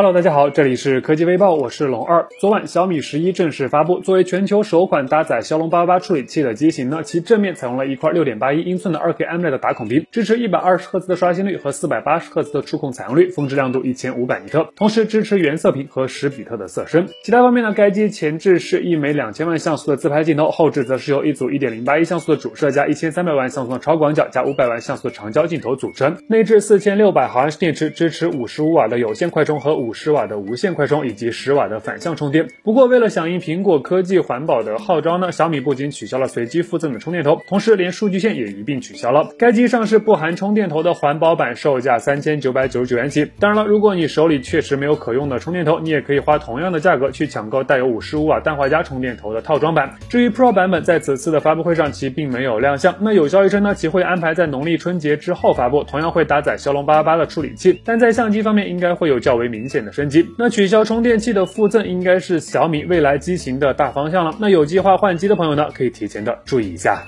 Hello，大家好，这里是科技微报，我是龙二。昨晚小米十一正式发布，作为全球首款搭载骁龙八八八处理器的机型呢，其正面采用了一块六点八一英寸的二 K AMOLED 打孔屏，支持一百二十赫兹的刷新率和四百八十赫兹的触控采样率，峰值亮度一千五百尼特，同时支持原色屏和十比特的色深。其他方面呢，该机前置是一枚两千万像素的自拍镜头，后置则是由一组一点零八一像素的主摄加一千三百万像素的超广角加五百万像素的长焦镜头组成。内置四千六百毫安时电池，支持五十五瓦的有线快充和五十瓦的无线。快充以及十瓦的反向充电。不过，为了响应苹果科技环保的号召呢，小米不仅取消了随机附赠的充电头，同时连数据线也一并取消了。该机上市不含充电头的环保版，售价三千九百九十九元起。当然了，如果你手里确实没有可用的充电头，你也可以花同样的价格去抢购带有五十五瓦氮化镓充电头的套装版。至于 Pro 版本，在此次的发布会上其并没有亮相。那有消息称呢，其会安排在农历春节之后发布，同样会搭载骁龙八八八的处理器，但在相机方面应该会有较为明线的升级。那取消充电器的附赠应该是小米未来机型的大方向了。那有计划换机的朋友呢，可以提前的注意一下。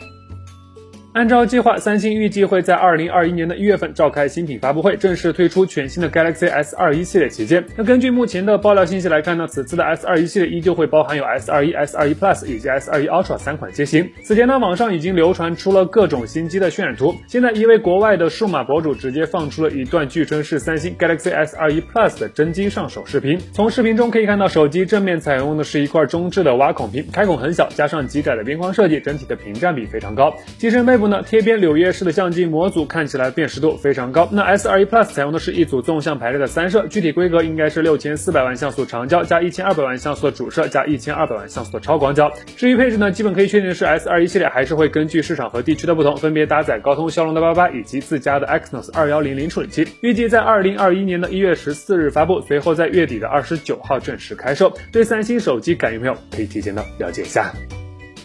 按照计划，三星预计会在二零二一年的一月份召开新品发布会，正式推出全新的 Galaxy S 二一系列旗舰。那根据目前的爆料信息来看呢，此次的 S 二一系列依旧会包含有 S 二一、S 二一 Plus 以及 S 二一 Ultra 三款机型。此前呢，网上已经流传出了各种新机的渲染图。现在一位国外的数码博主直接放出了一段据称是三星 Galaxy S 二一 Plus 的真机上手视频。从视频中可以看到，手机正面采用的是一块中置的挖孔屏，开孔很小，加上极窄的边框设计，整体的屏占比非常高。机身背部呢，贴边柳叶。式的相机模组看起来辨识度非常高。那 S 二一 Plus 采用的是一组纵向排列的三摄，具体规格应该是六千四百万像素长焦加一千二百万像素的主摄加一千二百万像素的超广角。至于配置呢，基本可以确定是 S 二一系列还是会根据市场和地区的不同，分别搭载高通骁龙的八八八以及自家的 Exynos 二幺零零处理器。预计在二零二一年的一月十四日发布，随后在月底的二十九号正式开售。对三星手机感兴趣的朋友可以提前的了解一下。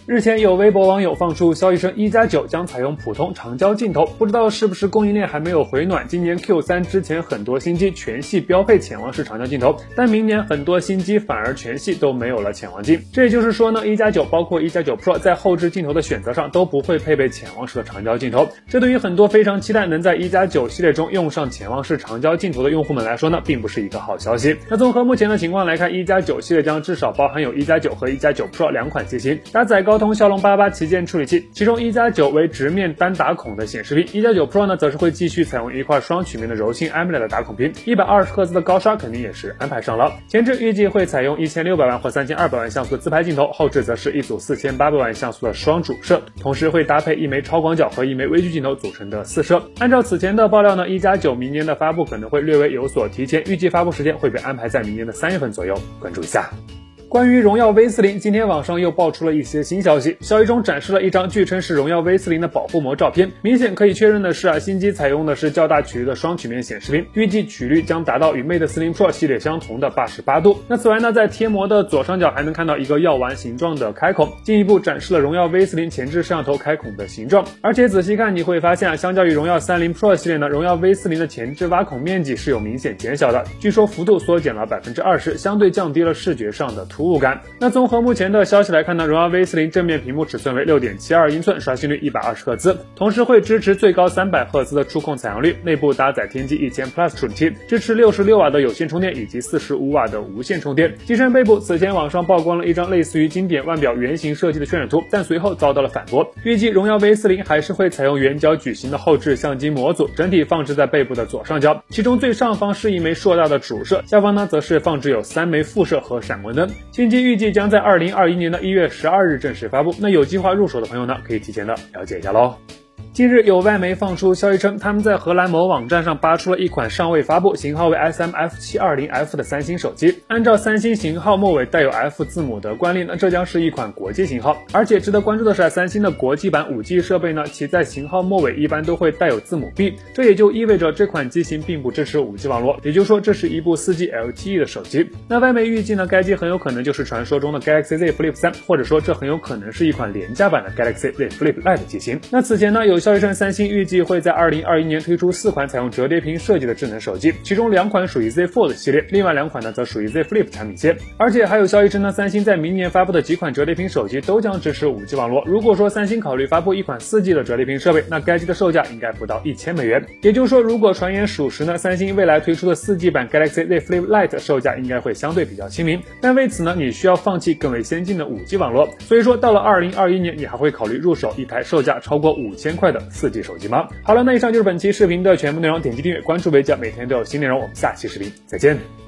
日前有微博网友放出消息称，一加九将采用普通长焦镜头，不知道是不是供应链还没有回暖。今年 Q 三之前很多新机全系标配潜望式长焦镜头，但明年很多新机反而全系都没有了潜望镜。这也就是说呢，一加九包括一加九 Pro 在后置镜头的选择上都不会配备潜望式的长焦镜头。这对于很多非常期待能在一加九系列中用上潜望式长焦镜头的用户们来说呢，并不是一个好消息。那综合目前的情况来看，一加九系列将至少包含有一加九和一加九 Pro 两款机型，搭载高通骁龙八八旗舰处理器，其中一加九为直面单打孔的显示屏，一加九 Pro 呢则是会继续采用一块双曲面的柔性 AMOLED 的打孔屏，一百二十赫兹的高刷肯定也是安排上了。前置预计会采用一千六百万或三千二百万像素自拍镜头，后置则是一组四千八百万像素的双主摄，同时会搭配一枚超广角和一枚微距镜头组成的四摄。按照此前的爆料呢，一加九明年的发布可能会略微有所提前，预计发布时间会被安排在明年的三月份左右，关注一下。关于荣耀 V 四零，今天网上又爆出了一些新消息。消息中展示了一张据称是荣耀 V 四零的保护膜照片，明显可以确认的是啊，新机采用的是较大曲率的双曲面显示屏，预计曲率将达到与 Mate 四零 Pro 系列相同的八十八度。那此外呢，在贴膜的左上角还能看到一个药丸形状的开孔，进一步展示了荣耀 V 四零前置摄像头开孔的形状。而且仔细看你会发现啊，相较于荣耀三零 Pro 系列呢，荣耀 V 四零的前置挖孔面积是有明显减小的，据说幅度缩减了百分之二十，相对降低了视觉上的突兀感。那综合目前的消息来看呢，荣耀 V 四零正面屏幕尺寸为六点七二英寸，刷新率一百二十赫兹，同时会支持最高三百赫兹的触控采样率，内部搭载天玑一千 Plus 处理器，支持六十六瓦的有线充电以及四十五瓦的无线充电。机身背部此前网上曝光了一张类似于经典腕表圆形设计的渲染图，但随后遭到了反驳。预计荣耀 V 四零还是会采用圆角矩形的后置相机模组，整体放置在背部的左上角，其中最上方是一枚硕大的主摄，下方呢则是放置有三枚副摄和闪光灯。新机预计将在二零二一年的一月十二日正式发布，那有计划入手的朋友呢，可以提前的了解一下喽。近日有外媒放出消息称，他们在荷兰某网站上扒出了一款尚未发布、型号为 SMF720F 的三星手机。按照三星型号末尾带有 F 字母的惯例，那这将是一款国际型号。而且值得关注的是，三星的国际版 5G 设备呢，其在型号末尾一般都会带有字母 B，这也就意味着这款机型并不支持 5G 网络。也就是说，这是一部 4G LTE 的手机。那外媒预计呢，该机很有可能就是传说中的 Galaxy Z Flip 3，或者说这很有可能是一款廉价版的 Galaxy Z Flip Lite 机型。那此前呢，有消息称，三星预计会在二零二一年推出四款采用折叠屏设计的智能手机，其中两款属于 Z Fold 系列，另外两款呢则属于 Z Flip 产品线。而且还有消息称呢，三星在明年发布的几款折叠屏手机都将支持五 G 网络。如果说三星考虑发布一款四 G 的折叠屏设备，那该机的售价应该不到一千美元。也就是说，如果传言属实呢，三星未来推出的四 G 版 Galaxy Z Flip Lite 售价应该会相对比较亲民。但为此呢，你需要放弃更为先进的五 G 网络。所以说，到了二零二一年，你还会考虑入手一台售价超过五千块的四 G 手机吗？好了，那以上就是本期视频的全部内容。点击订阅，关注维教，每天都有新内容。我们下期视频再见。